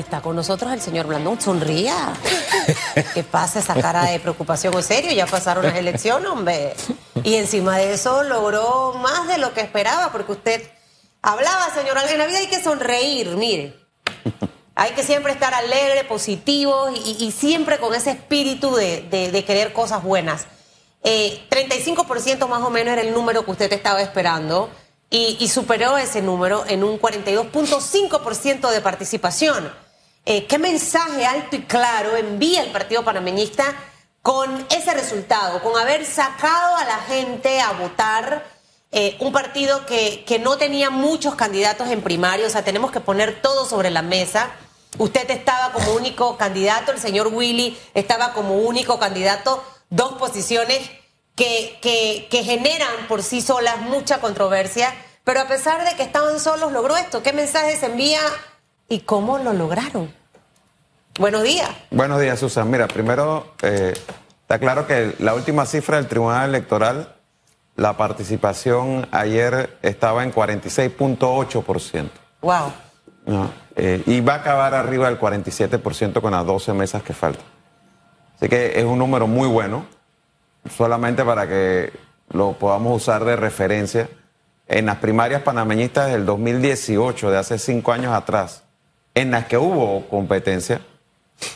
está con nosotros el señor Blandón. Sonría. ¿Qué pasa esa cara de preocupación o serio? Ya pasaron las elecciones, hombre. Y encima de eso logró más de lo que esperaba, porque usted hablaba, señor, en la vida hay que sonreír, mire. Hay que siempre estar alegre, positivo y, siempre con ese espíritu de, querer cosas buenas. 35% eh, más o menos era el número que usted estaba esperando y, superó ese número en un 42.5% de participación. Eh, ¿Qué mensaje alto y claro envía el Partido Panameñista con ese resultado, con haber sacado a la gente a votar? Eh, un partido que, que no tenía muchos candidatos en primaria, o sea, tenemos que poner todo sobre la mesa. Usted estaba como único candidato, el señor Willy estaba como único candidato, dos posiciones que, que, generan por sí solas mucha controversia, pero a pesar de que estaban solos, logró esto. ¿Qué mensajes envía y cómo lo lograron? Buenos días. Buenos días, Susan. Mira, primero, eh, está claro que la última cifra del Tribunal Electoral, la participación ayer estaba en 46.8%. Wow. Eh, y va a acabar arriba del 47% con las 12 mesas que faltan. Así que es un número muy bueno solamente para que lo podamos usar de referencia, en las primarias panameñistas del 2018, de hace cinco años atrás, en las que hubo competencia,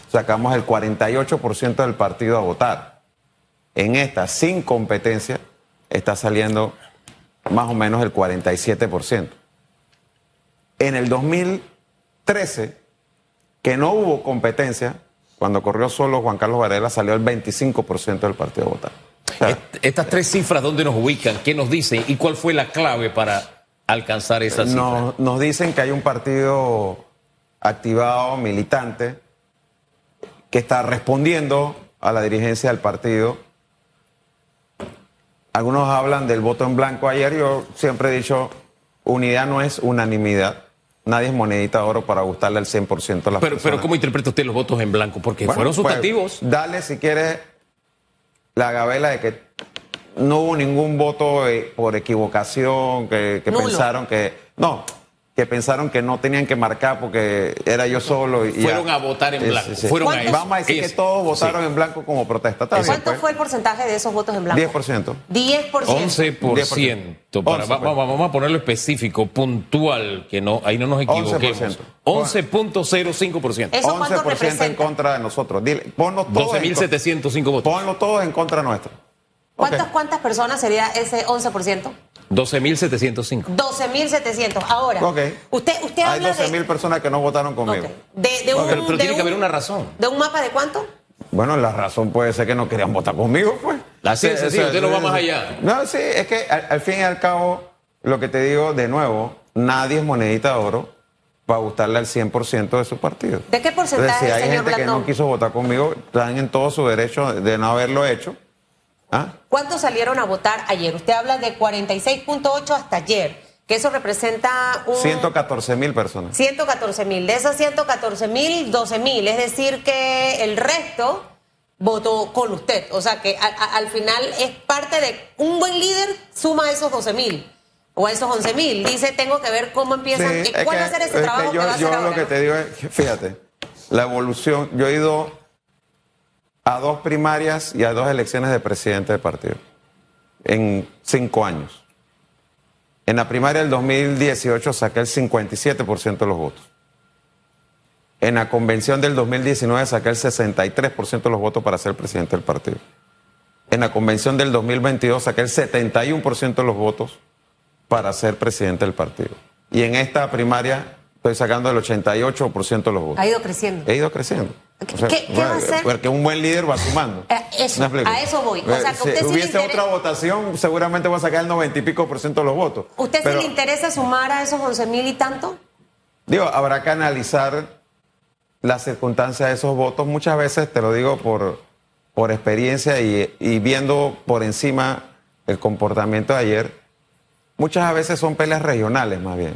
sacamos el 48% del partido a votar. En esta, sin competencia, está saliendo más o menos el 47%. En el 2013, que no hubo competencia, cuando corrió solo Juan Carlos Varela salió el 25% del partido a votar. Estas tres cifras, ¿dónde nos ubican? ¿Qué nos dicen? ¿Y cuál fue la clave para alcanzar esa cifra? Nos, nos dicen que hay un partido activado, militante, que está respondiendo a la dirigencia del partido. Algunos hablan del voto en blanco. Ayer yo siempre he dicho, unidad no es unanimidad. Nadie es monedita de oro para gustarle al 100% a las pero, personas. Pero ¿cómo interpreta usted los votos en blanco? Porque fueron pues, sustantivos. dale, si quiere, la gabela de que no hubo ningún voto eh, por equivocación, que, pensaron que... No, que pensaron que no tenían que marcar porque era yo solo. Y Fueron a votar en blanco. Vamos a decir que todos votaron en blanco como protesta. ¿Cuánto pues. fue el porcentaje de esos votos en blanco? 10%. 10%. 11%. vamos, a ponerlo específico, puntual, que no ahí no nos equivoquemos. 11.05%. ¿Eso 11% en contra de nosotros. Dile, 12.705 votos. Ponlo todos en contra nuestro. ¿Cuántas, ¿Cuántas personas sería ese 11%? 12.705. 12.700. Ahora, usted, usted Hay 12.000 personas que no votaron conmigo. De, un, pero, tiene que haber una razón. ¿De un mapa de cuánto? Bueno, la razón puede ser que no querían votar conmigo, pues. La ciencia, sí, usted no va más allá. No, sí, es que al, fin y al cabo, lo que te digo de nuevo, nadie es monedita de oro para gustarle al 100% de su partido. ¿De qué porcentaje, si hay gente que no quiso votar conmigo, están en todo su derecho de no haberlo hecho. ¿Ah? ¿Cuántos salieron a votar ayer? Usted habla de 46.8 hasta ayer, que eso representa un... 114 mil personas. 114 mil. De esas 114 mil, 12 mil. Es decir, que el resto votó con usted. O sea, que al final es parte de un buen líder suma esos 12 mil o esos 11 mil. Dice, tengo que ver cómo empiezan. ¿Cuál va a ser ese trabajo que, yo, va a yo lo que te digo es, fíjate, la evolución, yo he ido a dos primarias y a dos elecciones de presidente de partido en cinco años. En la primaria del 2018 saqué el 57% de los votos. En la convención del 2019 saqué el 63% de los votos para ser presidente del partido. En la convención del 2022 saqué el 71% de los votos para ser presidente del partido. Y en esta primaria estoy sacando el 88% de los votos. Ha ido creciendo. He ido creciendo. ¿Qué, va a hacer? Porque un buen líder va sumando. Eh, eso, a eso voy. O sea, que si usted hubiese otra votación, seguramente va a sacar el 90 y pico por ciento de los votos. ¿Usted sí le interesa sumar a esos 11 mil y tanto? Digo, habrá que analizar las circunstancias de esos votos. Muchas veces, te lo digo por, por experiencia y, y viendo por encima el comportamiento de ayer, muchas veces son peleas regionales más bien.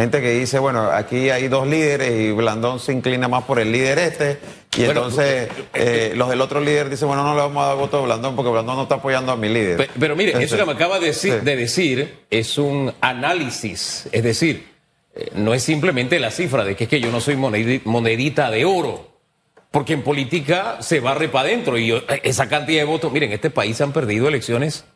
Gente que dice, bueno, aquí hay dos líderes y Blandón se inclina más por el líder este. Y entonces eh, los del otro líder dicen, bueno, no le vamos a dar voto a Blandón porque Blandón no está apoyando a mi líder. Pero, mire, eso que me acaba de decir, de decir es un análisis. Es decir, eh, no es simplemente la cifra de que es que yo no soy monedita de oro. Porque en política se barre para adentro y esa cantidad de votos, miren, en este país se han perdido elecciones,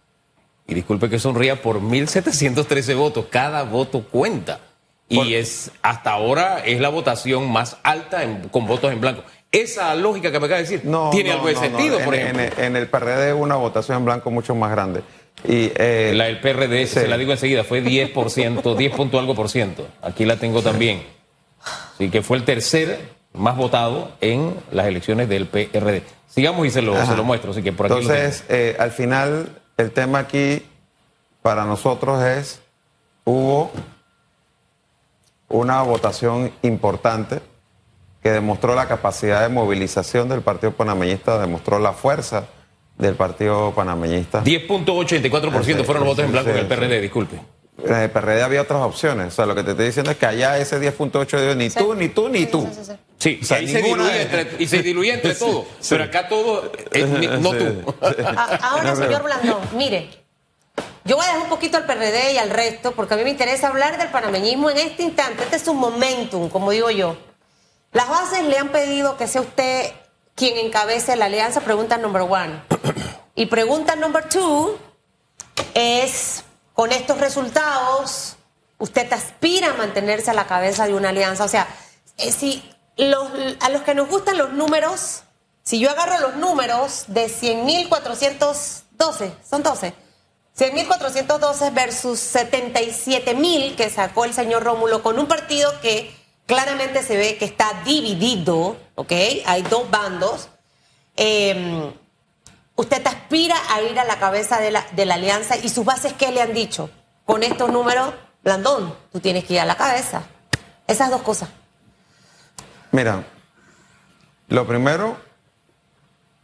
y disculpe que sonría, por 1.713 votos. Cada voto cuenta. Y es hasta ahora es la votación más alta con votos en blanco. Esa lógica que me acaba de decir no, tiene algo de sentido, por ejemplo. En, el PRD una votación en blanco mucho más grande. Y, eh, la del PRD, se la digo enseguida, fue 10%, 10 punto algo por ciento. Aquí la tengo también. Así que fue el tercer más votado en las elecciones del PRD. Sigamos y se lo, se lo muestro. Así que por aquí Entonces, eh, al final, el tema aquí para nosotros es, hubo una votación importante que demostró la capacidad de movilización del Partido Panameñista, demostró la fuerza del Partido Panameñista. 10.84% fueron los votos en blanco del PRD, disculpe. En el PRD había otras opciones. O sea, lo que te estoy diciendo es que allá ese 10.8 ni tú, ni tú, ni tú. Sí, o sea, y, se entre, y, se diluye entre, todos. Pero acá todo es no tú. Ahora, señor Blandón, mire. Yo voy a dejar un poquito al PRD y al resto, porque a mí me interesa hablar del panameñismo en este instante. Este es un momentum, como digo yo. Las bases le han pedido que sea usted quien encabece la alianza, pregunta number one. Y pregunta number two es, con estos resultados, ¿usted aspira a mantenerse a la cabeza de una alianza? O sea, eh, si los, a los que nos gustan los números, si yo agarro los números de 100.412, son 12, 100.412 versus 77.000 que sacó el señor Rómulo con un partido que claramente se ve que está dividido, ¿ok? Hay dos bandos. Em, usted aspira a ir a la cabeza de la, de la alianza y sus bases, ¿qué le han dicho? Con estos números, Blandón, tú tienes que ir a la cabeza. Esas dos cosas. Mira, lo primero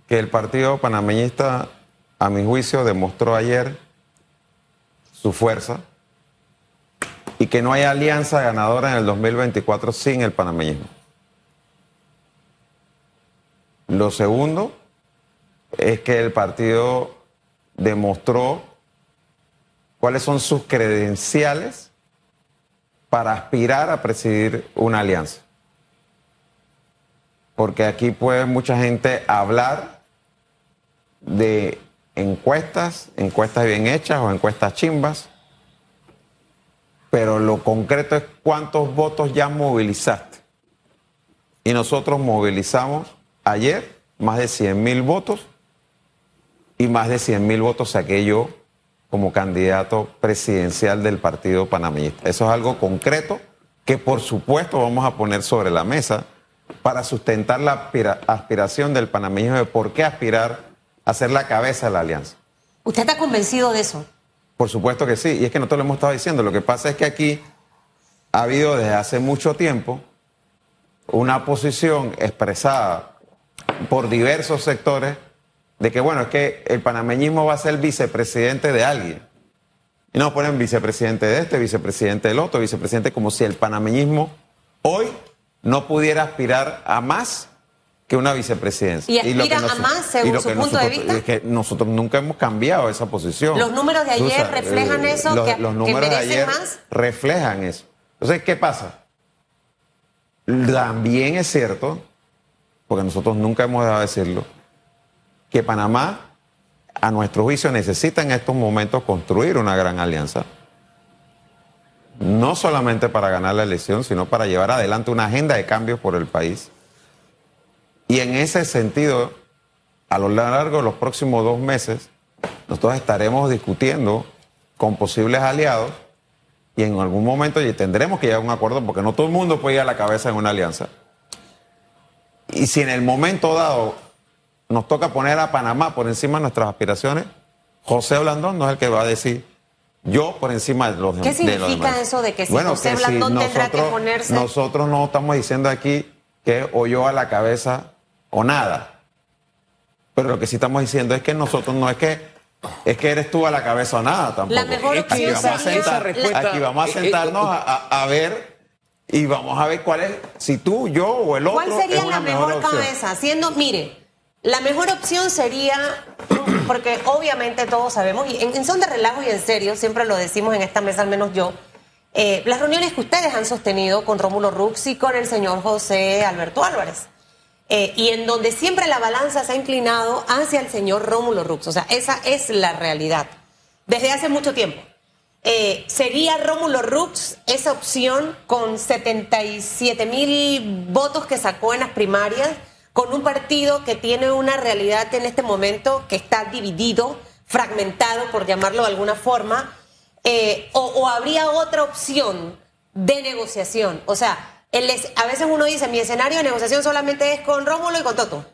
que el partido panameñista, a mi juicio, demostró ayer su fuerza y que no hay alianza ganadora en el 2024 sin el panameñismo. Lo segundo es que el partido demostró cuáles son sus credenciales para aspirar a presidir una alianza. Porque aquí puede mucha gente hablar de encuestas, encuestas bien hechas o encuestas chimbas, pero lo concreto es cuántos votos ya movilizaste. Y nosotros movilizamos ayer más de 100 mil votos y más de 100 mil votos saqué yo como candidato presidencial del Partido Panameñista. Eso es algo concreto que por supuesto vamos a poner sobre la mesa para sustentar la aspiración del panameñismo de por qué aspirar a ser la cabeza de la alianza. ¿Usted está convencido de eso? Por supuesto que sí, y es que nosotros lo hemos estado diciendo. Lo que pasa es que aquí ha habido desde hace mucho tiempo una posición expresada por diversos sectores de que, bueno, es que el panameñismo va a ser vicepresidente de alguien. Y nos ponen vicepresidente de este, vicepresidente del otro, vicepresidente, como si el panameñismo hoy no pudiera aspirar a más que una vicepresidencia. ¿Y aspira a más según su punto de vista? Es que nosotros nunca hemos cambiado esa posición. ¿Los números de ayer reflejan eh, eso? Los, que, los números de ayer reflejan eso. Entonces, ¿qué pasa? También es cierto, porque nosotros nunca hemos dejado de decirlo, que Panamá, a nuestro juicio, necesita en estos momentos construir una gran alianza. No solamente para ganar la elección, sino para llevar adelante una agenda de cambios por el país y en ese sentido, a lo largo de los próximos dos meses, nosotros estaremos discutiendo con posibles aliados y en algún momento tendremos que llegar a un acuerdo porque no todo el mundo puede ir a la cabeza en una alianza. Y si en el momento dado nos toca poner a Panamá por encima de nuestras aspiraciones, José Blandón no es el que va a decir yo por encima de los demás. ¿Qué significa eso de que si José Blandón tendrá que ponerse? Nosotros no estamos diciendo aquí que o yo a la cabeza o nada. Pero lo que sí estamos diciendo es que nosotros no es que es que eres tú a la cabeza o nada tampoco. La mejor aquí, vamos a sentar, aquí vamos a eh, eh, sentarnos a, ver y vamos a ver cuál es, si tú, yo o el otro. ¿Cuál sería la mejor, cabeza? Siendo, mire, la mejor opción sería, porque obviamente todos sabemos, y en, son de relajo y en serio, siempre lo decimos en esta mesa, al menos yo, eh, las reuniones que ustedes han sostenido con Rómulo Rux y con el señor José Alberto Álvarez. Eh, y en donde siempre la balanza se ha inclinado hacia el señor Rómulo Rux. O sea, esa es la realidad. Desde hace mucho tiempo. Eh, ¿Sería Rómulo Rux esa opción con 77 mil votos que sacó en las primarias, con un partido que tiene una realidad en este momento que está dividido, fragmentado, por llamarlo de alguna forma? Eh, o, habría otra opción de negociación? O sea, a veces uno dice, mi escenario de negociación solamente es con Rómulo y con Toto.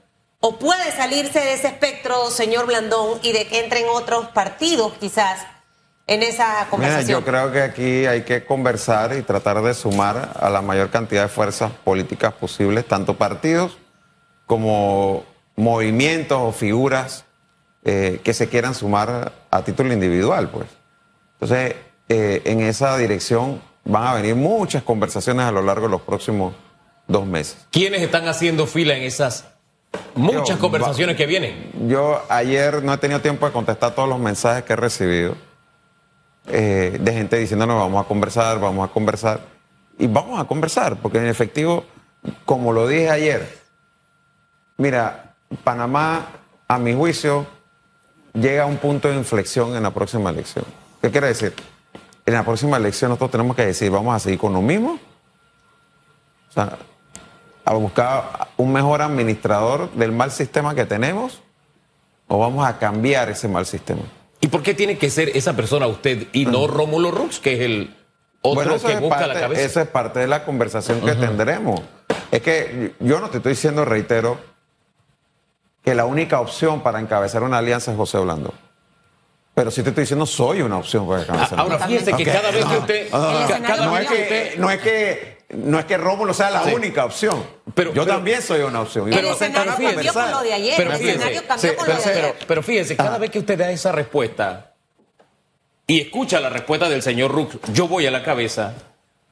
O puede salirse de ese espectro, señor Blandón, y de que entren otros partidos quizás en esa conversación. yo creo que aquí hay que conversar y tratar de sumar a la mayor cantidad de fuerzas políticas posibles, tanto partidos como movimientos o figuras eh, que se quieran sumar a título individual, pues. Entonces, eh, en esa dirección van a venir muchas conversaciones a lo largo de los próximos dos meses. ¿Quiénes están haciendo fila en esas muchas conversaciones que vienen? Yo ayer no he tenido tiempo de contestar todos los mensajes que he recibido eh, de gente diciéndonos vamos a conversar, vamos a conversar. Y vamos a conversar, porque en efectivo, como lo dije ayer, mira, Panamá, a mi juicio, llega a un punto de inflexión en la próxima elección. ¿Qué quiere decir? En la próxima elección nosotros tenemos que decir, vamos a seguir con lo mismo. O sea, a buscar un mejor administrador del mal sistema que tenemos o vamos a cambiar ese mal sistema. ¿Y por qué tiene que ser esa persona usted y no Rómulo Rux, que es el otro que busca la cabeza? Esa es parte de la conversación que tendremos. Es que yo no te estoy diciendo, reitero, que la única opción para encabezar una alianza es José Blando. Pero si te estoy diciendo, soy una opción para encabezar. Ahora fíjese que cada vez que usted. no, es que, no es que no es que Rómulo sea la única opción. Pero, yo también soy una opción. Pero, el escenario cambió con lo de ayer. Pero el escenario cambió con lo de ayer. Pero, fíjese, cada vez que usted da esa respuesta y escucha la respuesta del señor Rux, yo voy a la cabeza,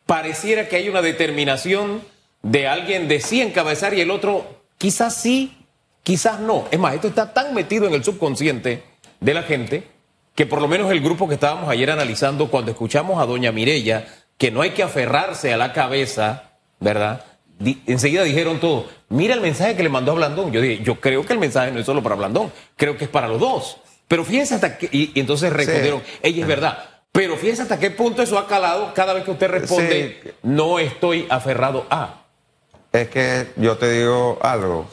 pareciera que hay una determinación de alguien de sí encabezar y el otro quizás sí, quizás no. Es más, esto está tan metido en el subconsciente de la gente que por lo menos el grupo que estábamos ayer analizando, cuando escuchamos a doña Mirella, que no hay que aferrarse a la cabeza, ¿verdad? enseguida dijeron todo, mira el mensaje que le mandó a Blandón. Yo dije, yo creo que el mensaje no es solo para Blandón, creo que es para los dos. Pero fíjense hasta qué, y, entonces respondieron, ella es verdad. Pero fíjense hasta qué punto eso ha calado cada vez que usted responde, no estoy aferrado a. Es que yo te digo algo,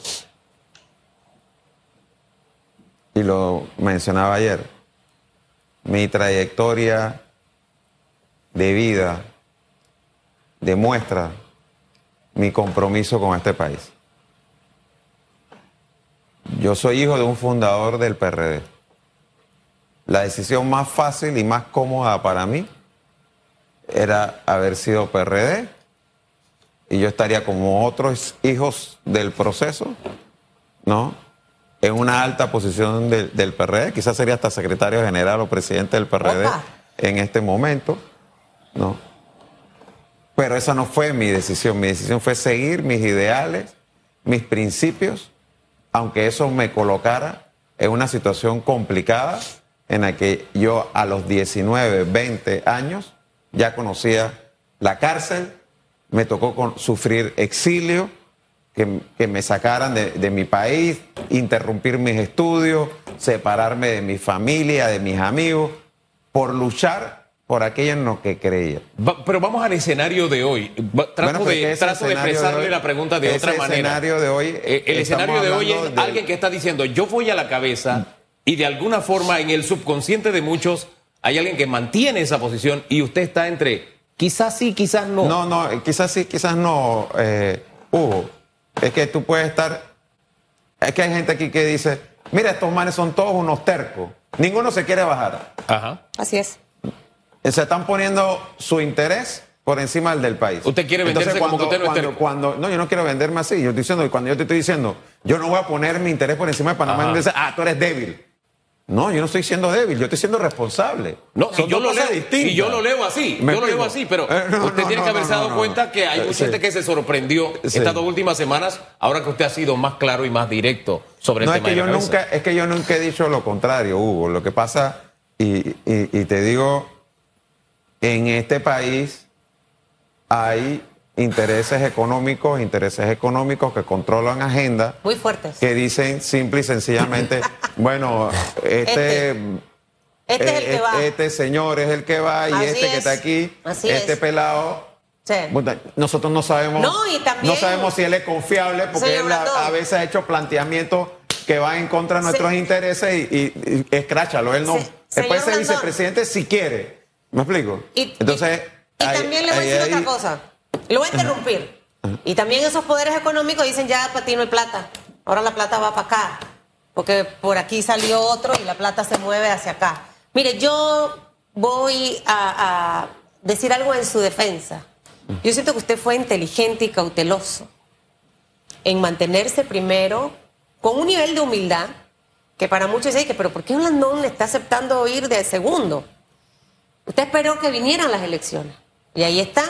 y lo mencionaba ayer, mi trayectoria de vida demuestra mi compromiso con este país. Yo soy hijo de un fundador del PRD. La decisión más fácil y más cómoda para mí era haber sido PRD y yo estaría como otros hijos del proceso, ¿no? En una alta posición del PRD, quizás sería hasta secretario general o presidente del PRD en este momento, ¿no? Pero esa no fue mi decisión. Mi decisión fue seguir mis ideales, mis principios, aunque eso me colocara en una situación complicada en la que yo a los 19, 20 años ya conocía la cárcel, me tocó sufrir exilio, que, que me sacaran de, de, mi país, interrumpir mis estudios, separarme de mi familia, de mis amigos, por luchar por aquello en lo que creía. pero vamos al escenario de hoy. Trato, de, expresarle la pregunta de otra manera. Escenario de hoy, eh, el escenario de hoy es alguien que está diciendo, yo voy a la cabeza y de alguna forma en el subconsciente de muchos hay alguien que mantiene esa posición y usted está entre quizás sí, quizás no. No, no, quizás sí, quizás no, eh, Hugo. Es que tú puedes estar... Es que hay gente aquí que dice, mira, estos manes son todos unos tercos. Ninguno se quiere bajar. Ajá. Así es se están poniendo su interés por encima del del país. ¿Usted quiere venderse cuando, como que usted no cuando, cuando, no, yo no quiero venderme así. Yo estoy diciendo, cuando yo te estoy diciendo, yo no voy a poner mi interés por encima de Panamá, y ah, tú eres débil. No, yo no estoy siendo débil, yo estoy siendo responsable. No, y yo, lo leo, y yo lo leo así, yo lo leo así, pero eh, usted tiene que haberse dado cuenta que hay mucha gente que se sorprendió estas dos últimas semanas, ahora que usted ha sido más claro y más directo sobre el tema es que yo nunca, Es que yo nunca he dicho lo contrario, Hugo. Lo que pasa, y, y te digo en este país hay intereses económicos, intereses económicos que controlan agendas. Muy fuertes. Que dicen simple y sencillamente, bueno, este, este, este, es el que eh, va. este señor es el que va y Así este que es. está aquí, Así este es. pelado. Sí. Nosotros no sabemos, No, y también- no sabemos si él es confiable porque él a, veces ha hecho planteamientos que van en contra de nuestros Sí. intereses y, y, y escráchalo. Él no, Sí. puede ser vicepresidente si quiere. ¿Me explico? Y, Entonces, y, también le voy a decir otra cosa. Lo voy a interrumpir. Y también esos poderes económicos dicen ya para ti no hay plata. Ahora la plata va para acá. Porque por aquí salió otro y la plata se mueve hacia acá. Mire, yo voy a, decir algo en su defensa. Yo siento que usted fue inteligente y cauteloso en mantenerse primero con un nivel de humildad que para muchos dicen que, pero ¿por qué Blandón le está aceptando ir de segundo? Usted esperó que vinieran las elecciones. Y ahí están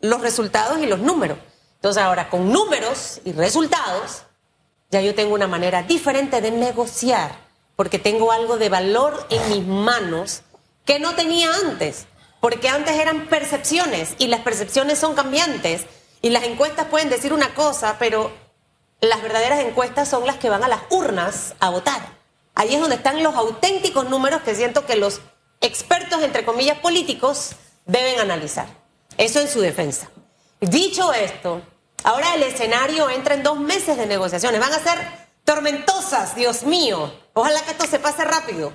los resultados y los números. Entonces ahora, con números y resultados, ya yo tengo una manera diferente de negociar, porque tengo algo de valor en mis manos que no tenía antes. Porque antes eran percepciones y las percepciones son cambiantes. Y las encuestas pueden decir una cosa, pero las verdaderas encuestas son las que van a las urnas a votar. Ahí es donde están los auténticos números que siento que los expertos, entre comillas, políticos deben analizar. Eso en su defensa. Dicho esto, ahora el escenario entra en dos meses de negociaciones. Van a ser tormentosas, Dios mío. Ojalá que esto se pase rápido.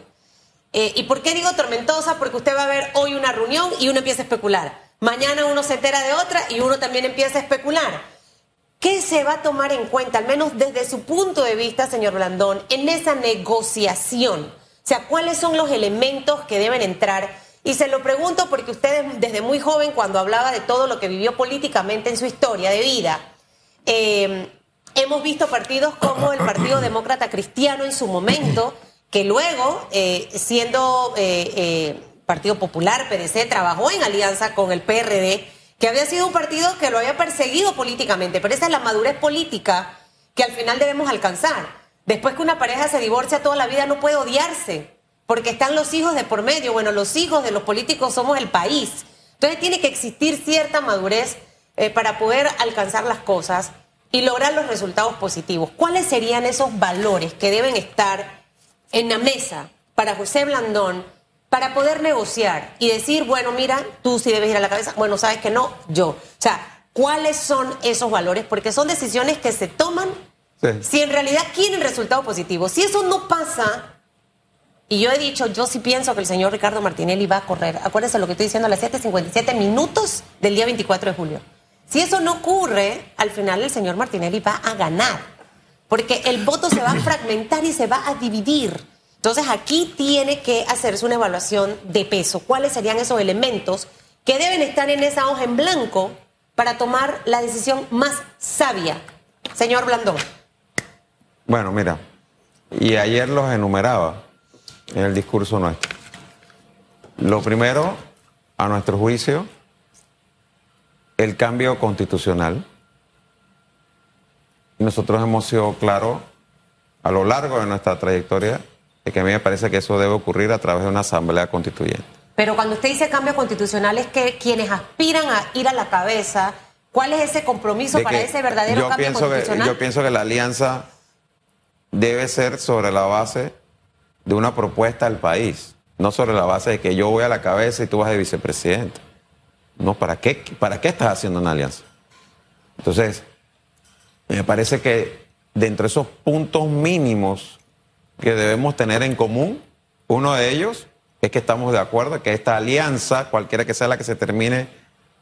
Eh, ¿Y por qué digo tormentosa? Porque usted va a ver hoy una reunión y uno empieza a especular. Mañana uno se entera de otra y uno también empieza a especular. ¿Qué se va a tomar en cuenta, al menos desde su punto de vista, señor Blandón, en esa negociación? O sea, ¿cuáles son los elementos que deben entrar? Y se lo pregunto porque usted desde muy joven, cuando hablaba de todo lo que vivió políticamente en su historia de vida, eh, hemos visto partidos como el Partido Demócrata Cristiano en su momento, que luego, eh, siendo eh, Partido Popular, PDC, trabajó en alianza con el PRD, que había sido un partido que lo había perseguido políticamente, pero esa es la madurez política que al final debemos alcanzar. Después que una pareja se divorcia toda la vida no puede odiarse, porque están los hijos de por medio. Bueno, los hijos de los políticos somos el país. Entonces tiene que existir cierta madurez eh, para poder alcanzar las cosas y lograr los resultados positivos. ¿Cuáles serían esos valores que deben estar en la mesa para José Blandón para poder negociar y decir, bueno, mira, tú sí debes ir a la cabeza, bueno, sabes que no, yo. O sea, ¿cuáles son esos valores? Porque son decisiones que se toman Sí. si en realidad quieren resultados positivos. Si eso no pasa, y yo he dicho, yo sí pienso que el señor Ricardo Martinelli va a correr. Acuérdense lo que estoy diciendo a las 7.57 minutos del día 24 de julio. Si eso no ocurre, al final el señor Martinelli va a ganar. Porque el voto se va a fragmentar y se va a dividir. Entonces aquí tiene que hacerse una evaluación de peso. ¿Cuáles serían esos elementos que deben estar en esa hoja en blanco para tomar la decisión más sabia? Señor Blandón. Bueno, mira, y ayer los enumeraba en el discurso nuestro. Lo primero, a nuestro juicio, el cambio constitucional. Nosotros hemos sido claros a lo largo de nuestra trayectoria de que a mí me parece que eso debe ocurrir a través de una asamblea constituyente. Pero cuando usted dice cambio constitucional es que quienes aspiran a ir a la cabeza, ¿cuál es ese compromiso para ese verdadero yo cambio pienso que, constitucional? yo pienso que la alianza debe ser sobre la base de una propuesta al país, no sobre la base de que yo voy a la cabeza y tú vas de vicepresidente. No, ¿para qué, ¿para qué estás haciendo una alianza? Entonces, me parece que dentro de esos puntos mínimos que debemos tener en común, uno de ellos es que estamos de acuerdo que esta alianza, cualquiera que sea la que se termine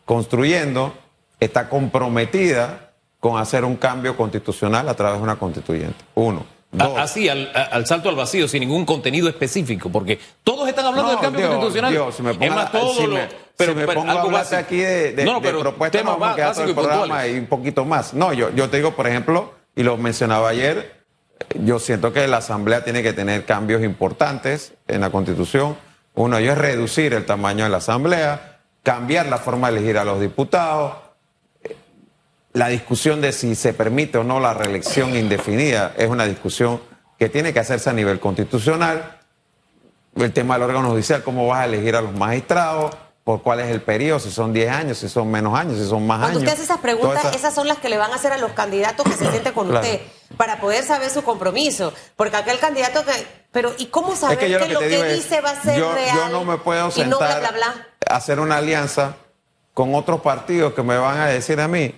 construyendo, está comprometida con hacer un cambio constitucional a través de una constituyente. Uno. A- Así, al, a- al salto al vacío, sin ningún contenido específico, porque todos están hablando No, del cambio Dios, constitucional. Dios, si me pongo es más, a- todo si lo- me- pero, si me pero pongo a algo básico. aquí de, de- No, no, de propuestas, temas nos vamos a quedar todo el programa y un poquito más. No, yo, yo te digo, por ejemplo, y lo mencionaba ayer, yo siento que la Asamblea tiene que tener cambios importantes en la Constitución. Uno de ellos es reducir el tamaño de la Asamblea, cambiar la forma de elegir a los diputados, la discusión de si se permite o no la reelección indefinida es una discusión que tiene que hacerse a nivel constitucional. El tema del órgano judicial, cómo vas a elegir a los magistrados. por cuál es el periodo, si son 10 años, si son menos años, si son más Cuando años. usted hace esas preguntas, esas- esas son las que le van a hacer a los candidatos que se sienten con Claro. usted para poder saber su compromiso. Porque aquel candidato que. Pero, ¿y cómo saber Es que yo que lo lo que es, dice va a ser yo, real? yo no me puedo no sentar bla, bla, bla. a hacer una alianza con otros partidos que me van a decir a mí,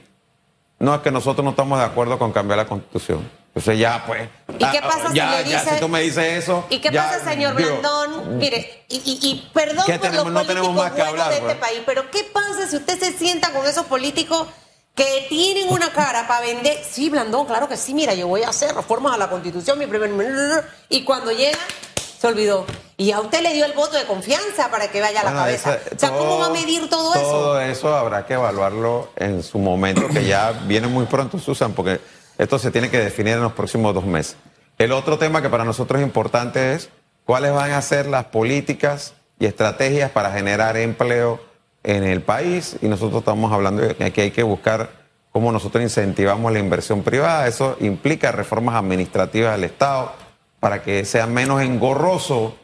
no es que nosotros no estamos de acuerdo con cambiar la constitución. Entonces ya pues. ¿Y qué ah, pasa si ya, le ya, dice- si tú me dices eso. ¿Y qué ya, pasa, señor digo, Blandón? Mire, y, y- y perdón ¿Qué por tenemos? los No políticos tenemos más que hablar, de este pues. país, pero ¿qué pasa si usted se sienta con esos políticos que tienen una cara para vender? Sí, Blandón, claro que sí, mira, yo voy a hacer reformas a la Constitución, mi primer y cuando llega, se olvidó. Y a usted le dio el voto de confianza para que vaya a la cabeza. o sea, ¿cómo va a medir todo, eso? Todo eso habrá que evaluarlo en su momento, que ya viene muy pronto, Susan, porque esto se tiene que definir en los próximos dos meses. El otro tema que para nosotros es importante es cuáles van a ser las políticas y estrategias para generar empleo en el país. Y nosotros estamos hablando de que aquí hay que buscar cómo nosotros incentivamos la inversión privada. Eso implica reformas administrativas del Estado para que sea menos engorroso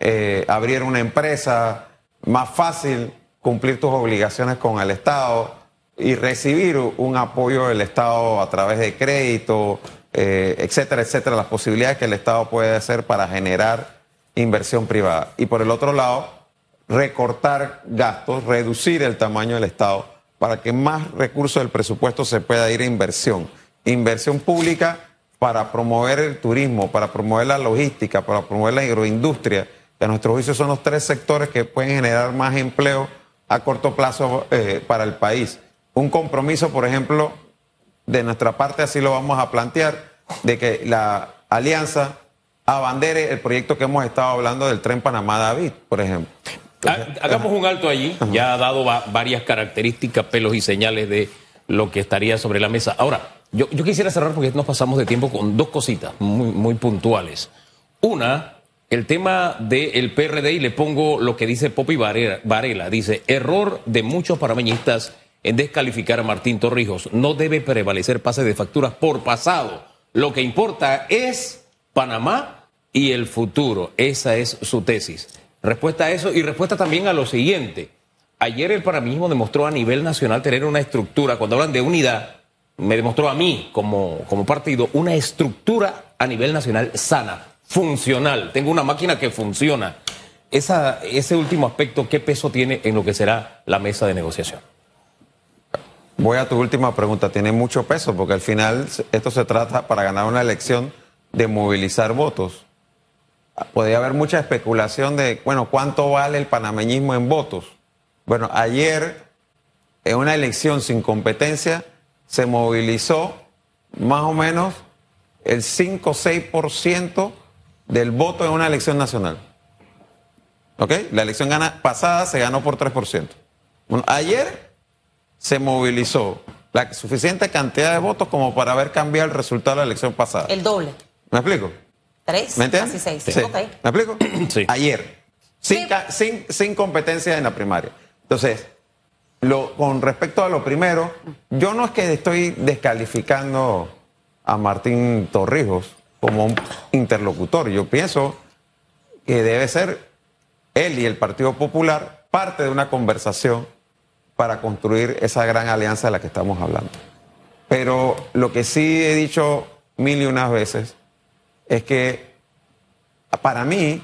eh, abrir una empresa, más fácil cumplir tus obligaciones con el Estado y recibir un apoyo del Estado a través de crédito, eh, etcétera, etcétera, las posibilidades que el Estado puede hacer para generar inversión privada. Y por el otro lado, recortar gastos, reducir el tamaño del Estado para que más recursos del presupuesto se pueda ir a inversión. Inversión pública para promover el turismo, para promover la logística, para promover la agroindustria, que a nuestro juicio son los tres sectores que pueden generar más empleo a corto plazo eh, para el país. Un compromiso, por ejemplo, de nuestra parte, así lo vamos a plantear, de que la alianza abandere el proyecto que hemos estado hablando del tren Panamá-David, por ejemplo. Ha- Hagamos un alto allí. Ya ha dado va- varias características, pelos y señales de lo que estaría sobre la mesa. Ahora, yo, quisiera cerrar porque nos pasamos de tiempo con dos cositas muy, puntuales. Una, el tema del PRD y le pongo lo que dice Popi Varela. Dice, error de muchos parameñistas en descalificar a Martín Torrijos. No debe prevalecer pase de facturas por pasado. Lo que importa es Panamá y el futuro. Esa es su tesis. Respuesta a eso y respuesta también a lo siguiente. Ayer el panameñismo demostró a nivel nacional tener una estructura, cuando hablan de unidad, me demostró a mí como, como partido una estructura a nivel nacional sana, funcional. Tengo una máquina que funciona. Esa, ese último aspecto, ¿qué peso tiene en lo que será la mesa de negociación? Voy a tu última pregunta. Tiene mucho peso porque al final esto se trata para ganar una elección de movilizar votos. Podría haber mucha especulación de, bueno, ¿cuánto vale el panameñismo en votos? Bueno, ayer en una elección sin competencia se movilizó más o menos el 5 o 6% del voto en una elección nacional. ¿Ok? La elección gana- pasada se ganó por 3%. Bueno, ayer se movilizó la suficiente cantidad de votos como para haber cambiado el resultado de la elección pasada. El doble. ¿Me explico? Tres, ¿Me entiendes? casi seis. Sí. ¿Me explico? Sí. Ayer. Sin, Sí. ca- sin, sin competencia en la primaria. Entonces, lo, con respecto a lo primero, yo no es que estoy descalificando a Martín Torrijos como un interlocutor. Yo pienso que debe ser él y el Partido Popular parte de una conversación para construir esa gran alianza de la que estamos hablando. Pero lo que sí he dicho mil y unas veces es que para mí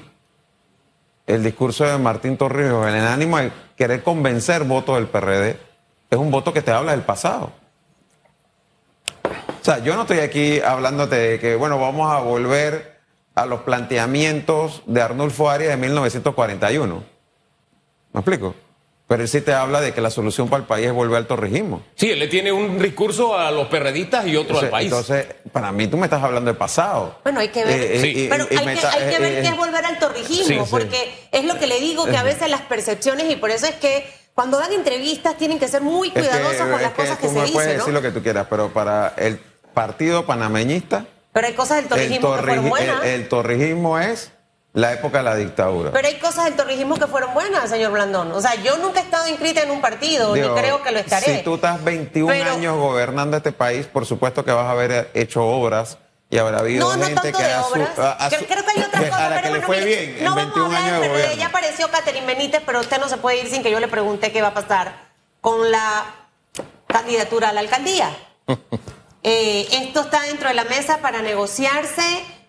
el discurso de Martín Torrijos, en el ánimo de querer convencer votos del PRD, es un voto que te habla del pasado. O sea, yo no estoy aquí hablándote de que, bueno, vamos a volver a los planteamientos de Arnulfo Arias de 1941. ¿Me explico? Pero él sí te habla de que la solución para el país es volver al torrijismo. Sí, él le tiene un discurso a los perredistas y otro Entonces, al país. entonces, para mí tú me estás hablando del pasado. Bueno, hay que ver. Eh, eh, Sí. y- Pero y hay que, está- hay que eh, ver eh, qué es volver al torrijismo, Sí, sí. porque es lo que le digo, que a veces las percepciones, y por eso es que cuando dan entrevistas tienen que ser muy Es que- cuidadosos con es las que cosas que se me puedes dicen, decir lo que tú quieras, pero para el partido panameñista, Pero hay cosas del el, torrijismo que fueron torriji- buenas. el- el torrijismo es la época de la dictadura. Pero hay cosas del torrijismo que fueron buenas, señor Blandón. O sea, yo nunca he estado inscrita en un partido, Digo, ni creo que lo estaré. Si tú estás 21 Pero- años gobernando este país, por supuesto que vas a haber hecho obras y habrá habido No, no gente tanto que de a su- obras. a- Creo, su- creo que hay otras que- cosas. a la pero le bueno, fue mire, bien no en vamos a 21 hablar, años de gobierno. Ya apareció Catherine Benítez, pero usted no se puede ir sin que yo le pregunte qué va a pasar con la candidatura a la alcaldía. Eh, esto está dentro de la mesa para negociarse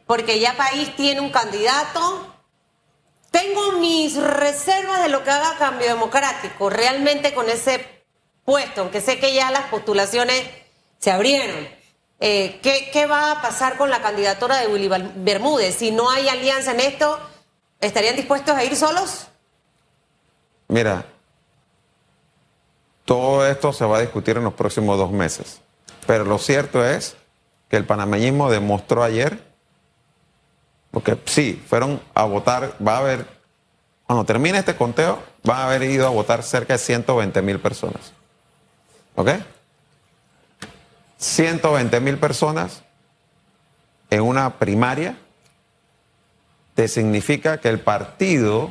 porque ya país tiene un candidato. Tengo mis reservas de lo que haga cambio democrático, realmente con ese puesto, aunque sé que ya las postulaciones se abrieron. Eh, ¿qué, qué va a pasar con la candidatura de Willy Bermúdez? Si no hay alianza en esto, ¿estarían dispuestos a ir solos? Mira, todo esto se va a discutir en los próximos dos meses. Pero lo cierto es que el panameñismo demostró ayer, porque sí, fueron a votar, va a haber, cuando termine este conteo, van a haber ido a votar cerca de 120 mil personas. ¿Ok? 120 mil personas en una primaria te significa que el partido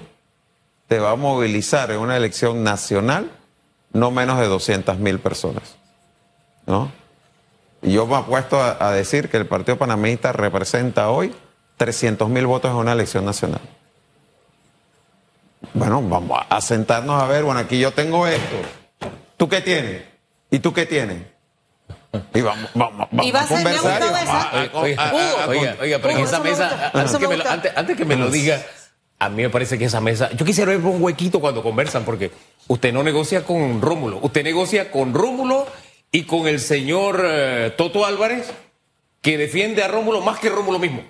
te va a movilizar en una elección nacional no menos de 200 mil personas. ¿No? Y yo me apuesto a, a decir que el Partido Panameñista representa hoy 300 mil votos en una elección nacional. Bueno, vamos a sentarnos a ver, bueno, aquí yo tengo esto. ¿Tú qué tienes? ¿Y tú qué tienes? Y vamos, vamos, vamos Y va a conversar y vamos a- Oiga, a- oiga, pero en esa me mesa, gusta, antes eso que, me me lo, gusta. antes, antes que me lo diga, a mí me parece que esa mesa, yo quisiera ver un huequito cuando conversan, porque usted no negocia con Rómulo, usted negocia con Rómulo y con el señor eh, Toto Álvarez, que defiende a Rómulo más que Rómulo mismo.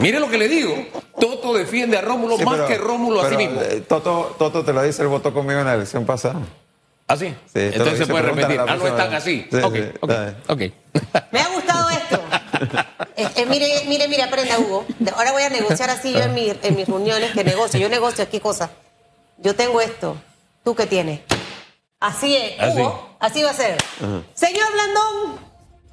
Mire lo que le digo, Toto defiende a Rómulo Sí, más pero- que Rómulo a sí mismo. eh, Toto, Toto te lo dice, él votó conmigo en la elección pasada. ¿Ah, sí? Sí, Entonces se puede repetir. Ah, no están así. Sí, ok, sí, ok. Me ha gustado esto. Eh, eh, mire, mire, mire, aprenda, Hugo. Ahora voy a negociar así yo en, mi- en mis reuniones, que negocio. Yo negocio aquí cosas. Yo tengo esto. ¿Tú qué tienes? Así es, Así. Hugo. Así va a ser. Señor Blandón,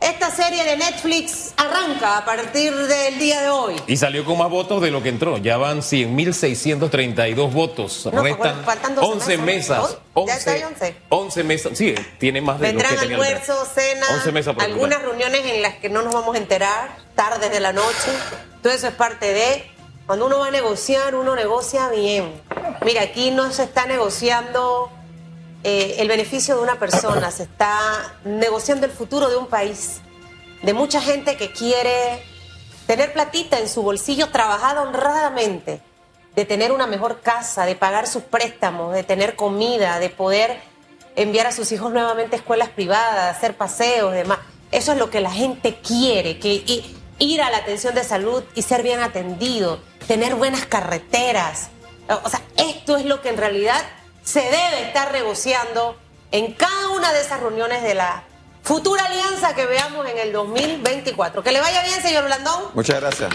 esta serie de Netflix arranca a partir del día de hoy. Y salió con más votos de lo que entró. Ya van 100.632 votos. No, Restan faltan 12 11 mesas, mesas. ¿no? Ya está ahí 11. 11 mesas. Sí, tiene más de Vendrán lo que almuerzo, cena, 11 mesas por algunas reuniones en las que no nos vamos a enterar, tardes de la noche. Todo eso es parte de. Cuando uno va a negociar, uno negocia bien. Mira, aquí no se está negociando eh, el beneficio de una persona, se está negociando el futuro de un país, de mucha gente que quiere tener platita en su bolsillo, trabajada honradamente, de tener una mejor casa, de pagar sus préstamos, de tener comida, de poder enviar a sus hijos nuevamente a escuelas privadas, hacer paseos, demás. Eso es lo que la gente quiere, que ir a la atención de salud y ser bien atendido, tener buenas carreteras. O sea, esto es lo que en realidad se debe estar negociando en cada una de esas reuniones de la futura alianza que veamos en el 2024. Que le vaya bien, señor Blandón. Muchas gracias.